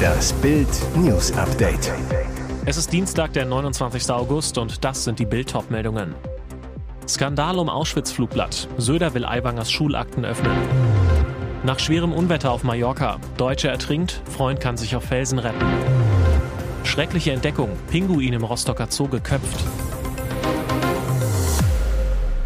Das Bild News Update. Es ist Dienstag, der 29. August und das sind die Bild meldungen Skandal um Auschwitz-Flugblatt. Söder will Aiwangers Schulakten öffnen. Nach schwerem Unwetter auf Mallorca. Deutsche ertrinkt, Freund kann sich auf Felsen retten. Schreckliche Entdeckung. Pinguin im Rostocker Zoo geköpft.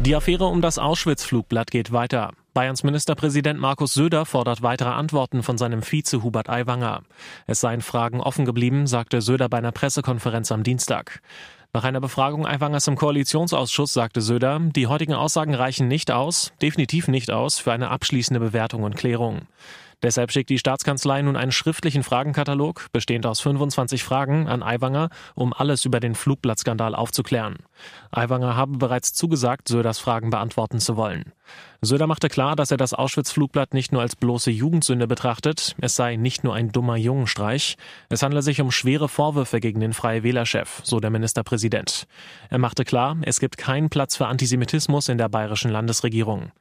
Die Affäre um das Auschwitz-Flugblatt geht weiter. Bayerns Ministerpräsident Markus Söder fordert weitere Antworten von seinem Vize Hubert Aiwanger. Es seien Fragen offen geblieben, sagte Söder bei einer Pressekonferenz am Dienstag. Nach einer Befragung Aiwangers im Koalitionsausschuss sagte Söder, die heutigen Aussagen reichen nicht aus, definitiv nicht aus, für eine abschließende Bewertung und Klärung. Deshalb schickt die Staatskanzlei nun einen schriftlichen Fragenkatalog, bestehend aus 25 Fragen, an Aiwanger, um alles über den Flugblattskandal aufzuklären. Aiwanger habe bereits zugesagt, Söders Fragen beantworten zu wollen. Söder machte klar, dass er das Auschwitz-Flugblatt nicht nur als bloße Jugendsünde betrachtet, es sei nicht nur ein dummer Jungenstreich, es handle sich um schwere Vorwürfe gegen den Freie Wählerchef, so der Ministerpräsident. Er machte klar, es gibt keinen Platz für Antisemitismus in der bayerischen Landesregierung.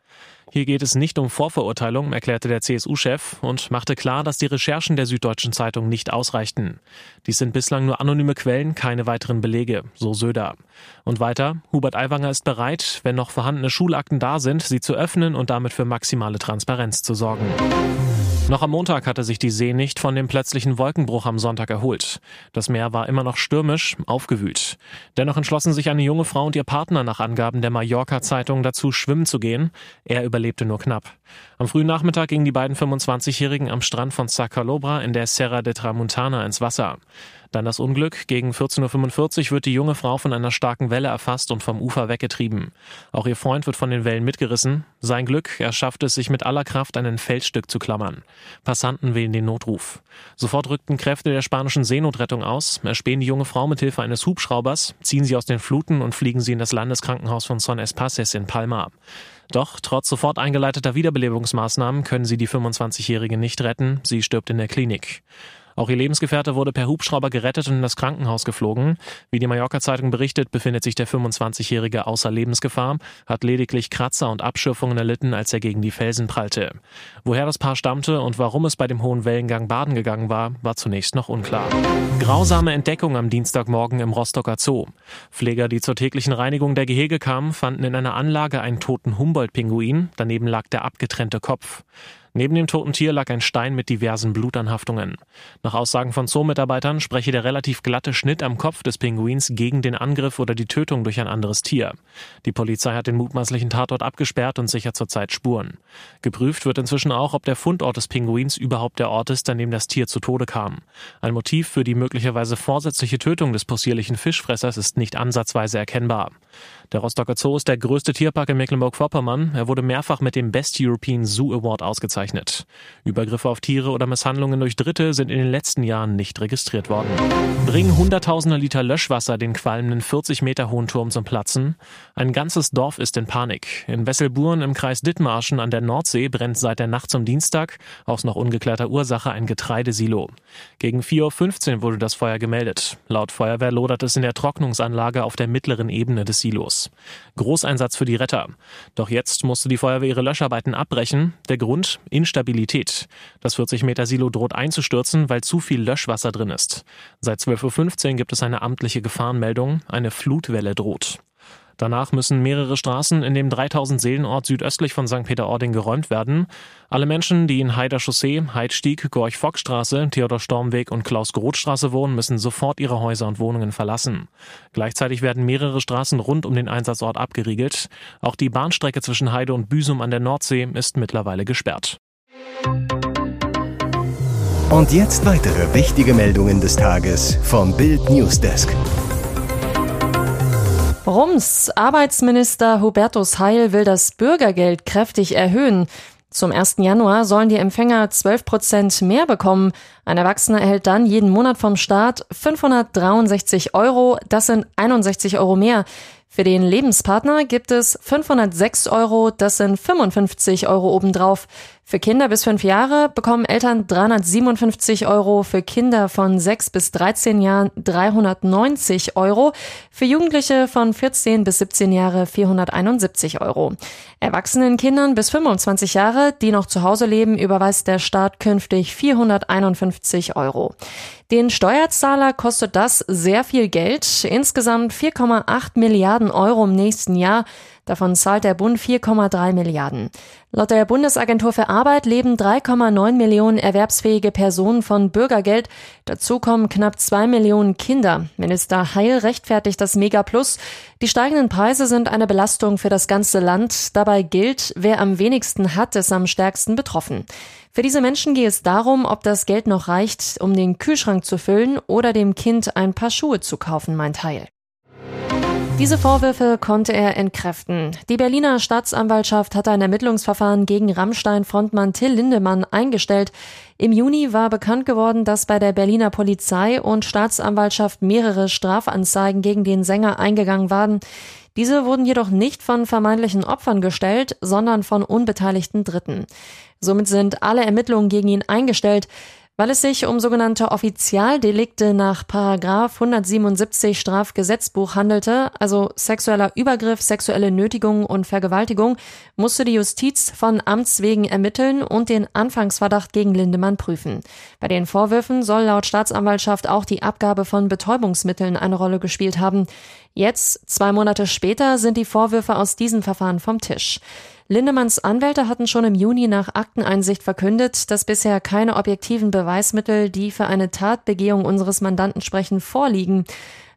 Hier geht es nicht um Vorverurteilung, erklärte der CSU-Chef und machte klar, dass die Recherchen der Süddeutschen Zeitung nicht ausreichten. Dies sind bislang nur anonyme Quellen, keine weiteren Belege, so Söder. Und weiter, Hubert Aiwanger ist bereit, wenn noch vorhandene Schulakten da sind, sie zu öffnen und damit für maximale Transparenz zu sorgen. Noch am Montag hatte sich die See nicht von dem plötzlichen Wolkenbruch am Sonntag erholt. Das Meer war immer noch stürmisch, aufgewühlt. Dennoch entschlossen sich eine junge Frau und ihr Partner nach Angaben der Mallorca-Zeitung dazu, schwimmen zu gehen. Er überlebte nur knapp. Am frühen Nachmittag gingen die beiden 25-Jährigen am Strand von Sacalobra in der Serra de Tramuntana ins Wasser. Dann das Unglück. Gegen 14.45 Uhr wird die junge Frau von einer starken Welle erfasst und vom Ufer weggetrieben. Auch ihr Freund wird von den Wellen mitgerissen. Sein Glück, er schafft es, sich mit aller Kraft an ein Felsstück zu klammern. Passanten wählen den Notruf. Sofort rückten Kräfte der spanischen Seenotrettung aus, erspähen die junge Frau mit Hilfe eines Hubschraubers, ziehen sie aus den Fluten und fliegen sie in das Landeskrankenhaus von Son Espaces in Palma. Doch trotz sofort eingeleiteter Wiederbelebungsmaßnahmen können sie die 25-Jährige nicht retten. Sie stirbt in der Klinik. Auch ihr Lebensgefährte wurde per Hubschrauber gerettet und in das Krankenhaus geflogen. Wie die Mallorca-Zeitung berichtet, befindet sich der 25-Jährige außer Lebensgefahr, hat lediglich Kratzer und Abschürfungen erlitten, als er gegen die Felsen prallte. Woher das Paar stammte und warum es bei dem hohen Wellengang baden gegangen war, war zunächst noch unklar. Grausame Entdeckung am Dienstagmorgen im Rostocker Zoo. Pfleger, die zur täglichen Reinigung der Gehege kamen, fanden in einer Anlage einen toten Humboldt-Pinguin, daneben lag der abgetrennte Kopf. Neben dem toten Tier lag ein Stein mit diversen Blutanhaftungen. Nach Aussagen von Zoo-Mitarbeitern spreche der relativ glatte Schnitt am Kopf des Pinguins gegen den Angriff oder die Tötung durch ein anderes Tier. Die Polizei hat den mutmaßlichen Tatort abgesperrt und sichert zurzeit Spuren. Geprüft wird inzwischen auch, ob der Fundort des Pinguins überhaupt der Ort ist, an dem das Tier zu Tode kam. Ein Motiv für die möglicherweise vorsätzliche Tötung des possierlichen Fischfressers ist nicht ansatzweise erkennbar. Der Rostocker Zoo ist der größte Tierpark in Mecklenburg-Vorpommern. Er wurde mehrfach mit dem Best European Zoo Award ausgezeichnet. Übergriffe auf Tiere oder Misshandlungen durch Dritte sind in den letzten Jahren nicht registriert worden. Bringen hunderttausende Liter Löschwasser den qualmenden 40 Meter hohen Turm zum Platzen? Ein ganzes Dorf ist in Panik. In Wesselburen im Kreis Dithmarschen an der Nordsee brennt seit der Nacht zum Dienstag aus noch ungeklärter Ursache ein Getreidesilo. Gegen 4.15 Uhr wurde das Feuer gemeldet. Laut Feuerwehr lodert es in der Trocknungsanlage auf der mittleren Ebene des Silos. Großeinsatz für die Retter. Doch jetzt musste die Feuerwehr ihre Löscharbeiten abbrechen. Der Grund? Instabilität. Das 40 Meter Silo droht einzustürzen, weil zu viel Löschwasser drin ist. Seit 12.15 Uhr gibt es eine amtliche Gefahrenmeldung. Eine Flutwelle droht. Danach müssen mehrere Straßen in dem 3000 Seelenort südöstlich von St. Peter-Ording geräumt werden. Alle Menschen, die in Heider Chaussee, Heidstieg, Gorch-Fock-Straße, Theodor-Stormweg und Klaus-Groth-Straße wohnen, müssen sofort ihre Häuser und Wohnungen verlassen. Gleichzeitig werden mehrere Straßen rund um den Einsatzort abgeriegelt. Auch die Bahnstrecke zwischen Heide und Büsum an der Nordsee ist mittlerweile gesperrt. Und jetzt weitere wichtige Meldungen des Tages vom Bild Newsdesk. Rums. Arbeitsminister Hubertus Heil will das Bürgergeld kräftig erhöhen. Zum 1. Januar sollen die Empfänger 12 Prozent mehr bekommen. Ein Erwachsener erhält dann jeden Monat vom Staat 563 Euro. Das sind 61 Euro mehr. Für den Lebenspartner gibt es 506 Euro. Das sind 55 Euro obendrauf. Für Kinder bis fünf Jahre bekommen Eltern 357 Euro, für Kinder von sechs bis 13 Jahren 390 Euro, für Jugendliche von 14 bis 17 Jahre 471 Euro. Erwachsenen Kindern bis 25 Jahre, die noch zu Hause leben, überweist der Staat künftig 451 Euro. Den Steuerzahler kostet das sehr viel Geld, insgesamt 4,8 Milliarden Euro im nächsten Jahr. Davon zahlt der Bund 4,3 Milliarden. Laut der Bundesagentur für Arbeit leben 3,9 Millionen erwerbsfähige Personen von Bürgergeld. Dazu kommen knapp zwei Millionen Kinder. Minister Heil rechtfertigt das Megaplus. Die steigenden Preise sind eine Belastung für das ganze Land. Dabei gilt, wer am wenigsten hat, ist am stärksten betroffen. Für diese Menschen geht es darum, ob das Geld noch reicht, um den Kühlschrank zu füllen oder dem Kind ein paar Schuhe zu kaufen, meint Heil. Diese Vorwürfe konnte er entkräften. Die Berliner Staatsanwaltschaft hatte ein Ermittlungsverfahren gegen Rammstein-Frontmann Till Lindemann eingestellt. Im Juni war bekannt geworden, dass bei der Berliner Polizei und Staatsanwaltschaft mehrere Strafanzeigen gegen den Sänger eingegangen waren. Diese wurden jedoch nicht von vermeintlichen Opfern gestellt, sondern von unbeteiligten Dritten. Somit sind alle Ermittlungen gegen ihn eingestellt. Weil es sich um sogenannte Offizialdelikte nach Paragraf 177 Strafgesetzbuch handelte, also sexueller Übergriff, sexuelle Nötigung und Vergewaltigung, musste die Justiz von Amts wegen ermitteln und den Anfangsverdacht gegen Lindemann prüfen. Bei den Vorwürfen soll laut Staatsanwaltschaft auch die Abgabe von Betäubungsmitteln eine Rolle gespielt haben. Jetzt, zwei Monate später, sind die Vorwürfe aus diesem Verfahren vom Tisch. Lindemanns Anwälte hatten schon im Juni nach Akteneinsicht verkündet, dass bisher keine objektiven Beweismittel, die für eine Tatbegehung unseres Mandanten sprechen, vorliegen.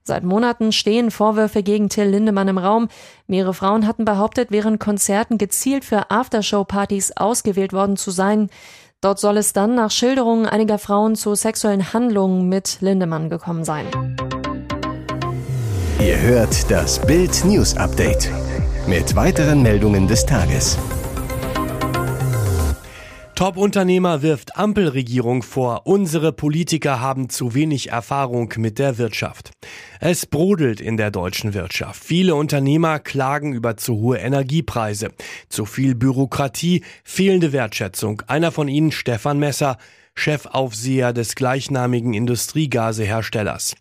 Seit Monaten stehen Vorwürfe gegen Till Lindemann im Raum. Mehrere Frauen hatten behauptet, während Konzerten gezielt für Aftershow-Partys ausgewählt worden zu sein. Dort soll es dann nach Schilderungen einiger Frauen zu sexuellen Handlungen mit Lindemann gekommen sein. Ihr hört das Bild News Update mit weiteren Meldungen des Tages. Top-Unternehmer wirft Ampelregierung vor, unsere Politiker haben zu wenig Erfahrung mit der Wirtschaft. Es brodelt in der deutschen Wirtschaft. Viele Unternehmer klagen über zu hohe Energiepreise, zu viel Bürokratie, fehlende Wertschätzung. Einer von ihnen, Stefan Messer, Chefaufseher des gleichnamigen Industriegaseherstellers.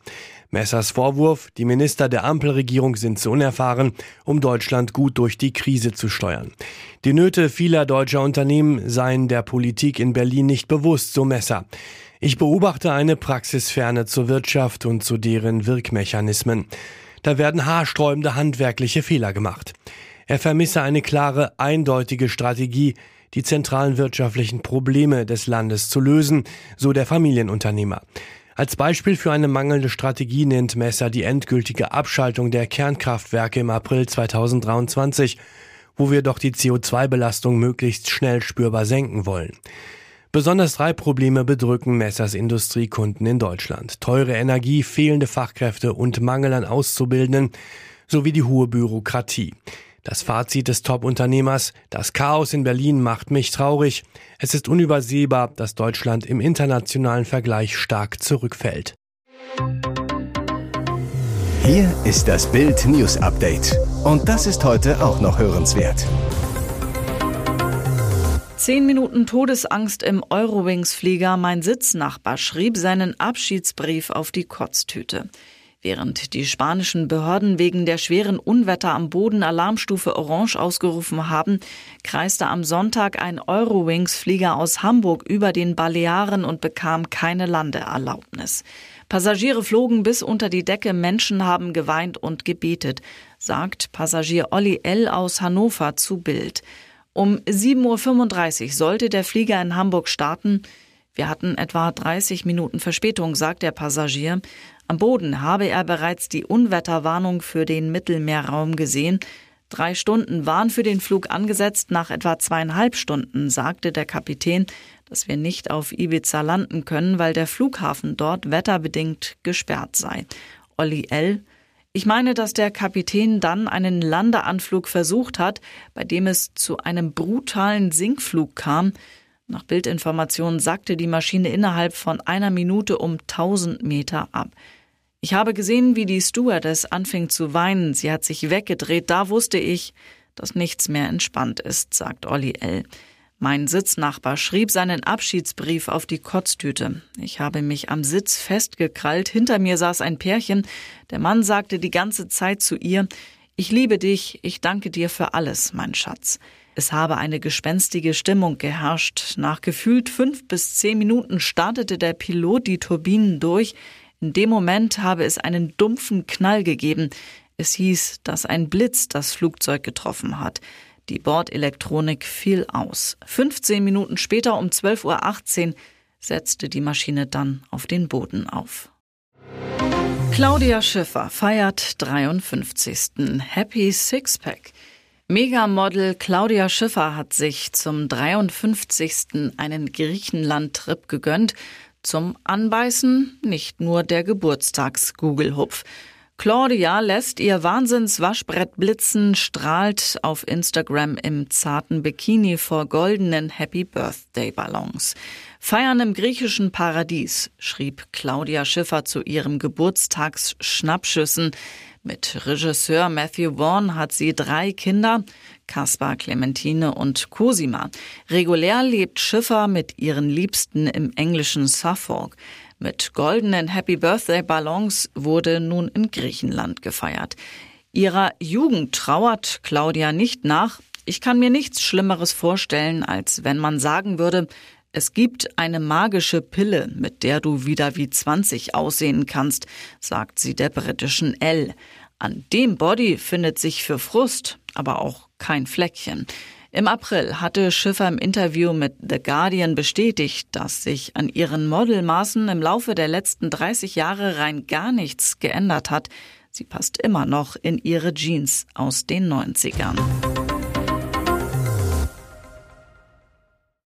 Messers Vorwurf, die Minister der Ampelregierung sind zu unerfahren, um Deutschland gut durch die Krise zu steuern. Die Nöte vieler deutscher Unternehmen seien der Politik in Berlin nicht bewusst, so Messer. Ich beobachte eine Praxisferne zur Wirtschaft und zu deren Wirkmechanismen. Da werden haarsträubende handwerkliche Fehler gemacht. Er vermisse eine klare, eindeutige Strategie, die zentralen wirtschaftlichen Probleme des Landes zu lösen, so der Familienunternehmer. Als Beispiel für eine mangelnde Strategie nennt Messer die endgültige Abschaltung der Kernkraftwerke im April 2023, wo wir doch die CO2-Belastung möglichst schnell spürbar senken wollen. Besonders drei Probleme bedrücken Messers Industriekunden in Deutschland. Teure Energie, fehlende Fachkräfte und Mangel an Auszubildenden sowie die hohe Bürokratie. Das Fazit des Top-Unternehmers, das Chaos in Berlin macht mich traurig. Es ist unübersehbar, dass Deutschland im internationalen Vergleich stark zurückfällt. Hier ist das Bild News Update. Und das ist heute auch noch hörenswert. Zehn Minuten Todesangst im Eurowings-Flieger. Mein Sitznachbar schrieb seinen Abschiedsbrief auf die Kotztüte. Während die spanischen Behörden wegen der schweren Unwetter am Boden Alarmstufe Orange ausgerufen haben, kreiste am Sonntag ein Eurowings-Flieger aus Hamburg über den Balearen und bekam keine Landeerlaubnis. Passagiere flogen bis unter die Decke, Menschen haben geweint und gebetet, sagt Passagier Olli L. aus Hannover zu Bild. Um 7.35 Uhr sollte der Flieger in Hamburg starten. Wir hatten etwa 30 Minuten Verspätung, sagt der Passagier. Am Boden habe er bereits die Unwetterwarnung für den Mittelmeerraum gesehen. Drei Stunden waren für den Flug angesetzt. Nach etwa zweieinhalb Stunden sagte der Kapitän, dass wir nicht auf Ibiza landen können, weil der Flughafen dort wetterbedingt gesperrt sei. Olli L. Ich meine, dass der Kapitän dann einen Landeanflug versucht hat, bei dem es zu einem brutalen Sinkflug kam. Nach Bildinformationen sackte die Maschine innerhalb von einer Minute um 1000 Meter ab. Ich habe gesehen, wie die Stewardess anfing zu weinen. Sie hat sich weggedreht. Da wusste ich, dass nichts mehr entspannt ist, sagt Olli L. Mein Sitznachbar schrieb seinen Abschiedsbrief auf die Kotztüte. Ich habe mich am Sitz festgekrallt. Hinter mir saß ein Pärchen. Der Mann sagte die ganze Zeit zu ihr, ich liebe dich, ich danke dir für alles, mein Schatz. Es habe eine gespenstige Stimmung geherrscht. Nach gefühlt fünf bis zehn Minuten startete der Pilot die Turbinen durch. In dem Moment habe es einen dumpfen Knall gegeben. Es hieß, dass ein Blitz das Flugzeug getroffen hat. Die Bordelektronik fiel aus. 15 Minuten später um 12.18 Uhr setzte die Maschine dann auf den Boden auf. Claudia Schiffer feiert 53. Happy Sixpack. Megamodel Claudia Schiffer hat sich zum 53. einen Griechenland-Trip gegönnt. Zum Anbeißen nicht nur der Geburtstags-Google-Hupf. Claudia lässt ihr Wahnsinns-Waschbrett blitzen, strahlt auf Instagram im zarten Bikini vor goldenen Happy Birthday Ballons. Feiern im griechischen Paradies, schrieb Claudia Schiffer zu ihrem Geburtstagsschnappschüssen. Mit Regisseur Matthew Vaughn hat sie drei Kinder, Kaspar, Clementine und Cosima. Regulär lebt Schiffer mit ihren Liebsten im englischen Suffolk. Mit goldenen Happy Birthday Ballons wurde nun in Griechenland gefeiert. Ihrer Jugend trauert Claudia nicht nach. Ich kann mir nichts Schlimmeres vorstellen, als wenn man sagen würde, es gibt eine magische Pille, mit der du wieder wie 20 aussehen kannst, sagt sie der britischen Elle. An dem Body findet sich für Frust aber auch kein Fleckchen. Im April hatte Schiffer im Interview mit The Guardian bestätigt, dass sich an ihren Modelmaßen im Laufe der letzten 30 Jahre rein gar nichts geändert hat. Sie passt immer noch in ihre Jeans aus den 90ern.